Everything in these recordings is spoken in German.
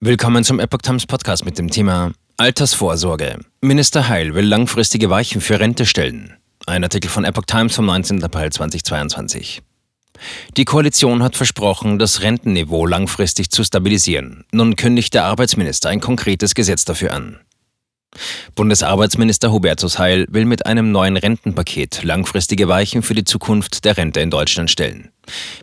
Willkommen zum Epoch Times Podcast mit dem Thema Altersvorsorge. Minister Heil will langfristige Weichen für Rente stellen. Ein Artikel von Epoch Times vom 19. April 2022. Die Koalition hat versprochen, das Rentenniveau langfristig zu stabilisieren. Nun kündigt der Arbeitsminister ein konkretes Gesetz dafür an. Bundesarbeitsminister Hubertus Heil will mit einem neuen Rentenpaket langfristige Weichen für die Zukunft der Rente in Deutschland stellen.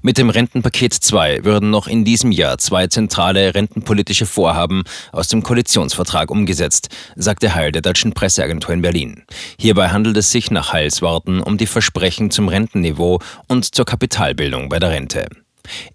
Mit dem Rentenpaket 2 würden noch in diesem Jahr zwei zentrale rentenpolitische Vorhaben aus dem Koalitionsvertrag umgesetzt, sagte Heil der deutschen Presseagentur in Berlin. Hierbei handelt es sich nach Heils Worten um die Versprechen zum Rentenniveau und zur Kapitalbildung bei der Rente.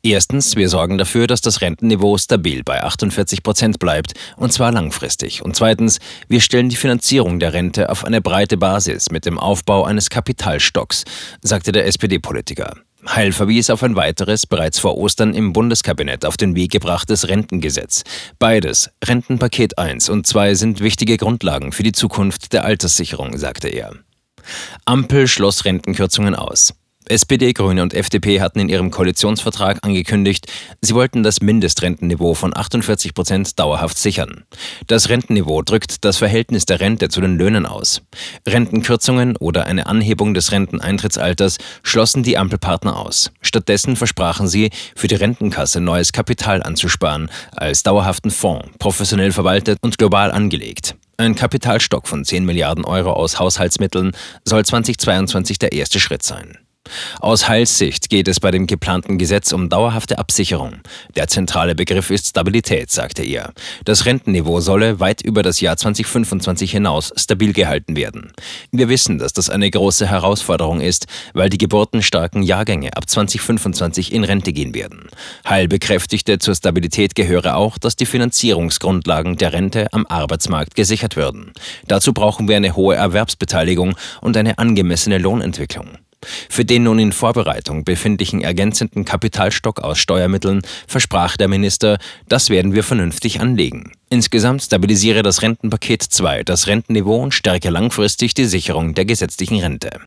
Erstens, wir sorgen dafür, dass das Rentenniveau stabil bei 48 Prozent bleibt, und zwar langfristig. Und zweitens, wir stellen die Finanzierung der Rente auf eine breite Basis mit dem Aufbau eines Kapitalstocks, sagte der SPD-Politiker. Heil verwies auf ein weiteres, bereits vor Ostern im Bundeskabinett auf den Weg gebrachtes Rentengesetz. Beides, Rentenpaket 1 und 2, sind wichtige Grundlagen für die Zukunft der Alterssicherung, sagte er. Ampel schloss Rentenkürzungen aus. SPD, Grüne und FDP hatten in ihrem Koalitionsvertrag angekündigt, sie wollten das Mindestrentenniveau von 48 Prozent dauerhaft sichern. Das Rentenniveau drückt das Verhältnis der Rente zu den Löhnen aus. Rentenkürzungen oder eine Anhebung des Renteneintrittsalters schlossen die Ampelpartner aus. Stattdessen versprachen sie, für die Rentenkasse neues Kapital anzusparen, als dauerhaften Fonds, professionell verwaltet und global angelegt. Ein Kapitalstock von 10 Milliarden Euro aus Haushaltsmitteln soll 2022 der erste Schritt sein. Aus Heilssicht geht es bei dem geplanten Gesetz um dauerhafte Absicherung. Der zentrale Begriff ist Stabilität, sagte er. Das Rentenniveau solle weit über das Jahr 2025 hinaus stabil gehalten werden. Wir wissen, dass das eine große Herausforderung ist, weil die geburtenstarken Jahrgänge ab 2025 in Rente gehen werden. Heil bekräftigte, zur Stabilität gehöre auch, dass die Finanzierungsgrundlagen der Rente am Arbeitsmarkt gesichert würden. Dazu brauchen wir eine hohe Erwerbsbeteiligung und eine angemessene Lohnentwicklung. Für den nun in Vorbereitung befindlichen ergänzenden Kapitalstock aus Steuermitteln versprach der Minister, das werden wir vernünftig anlegen. Insgesamt stabilisiere das Rentenpaket 2 das Rentenniveau und stärke langfristig die Sicherung der gesetzlichen Rente.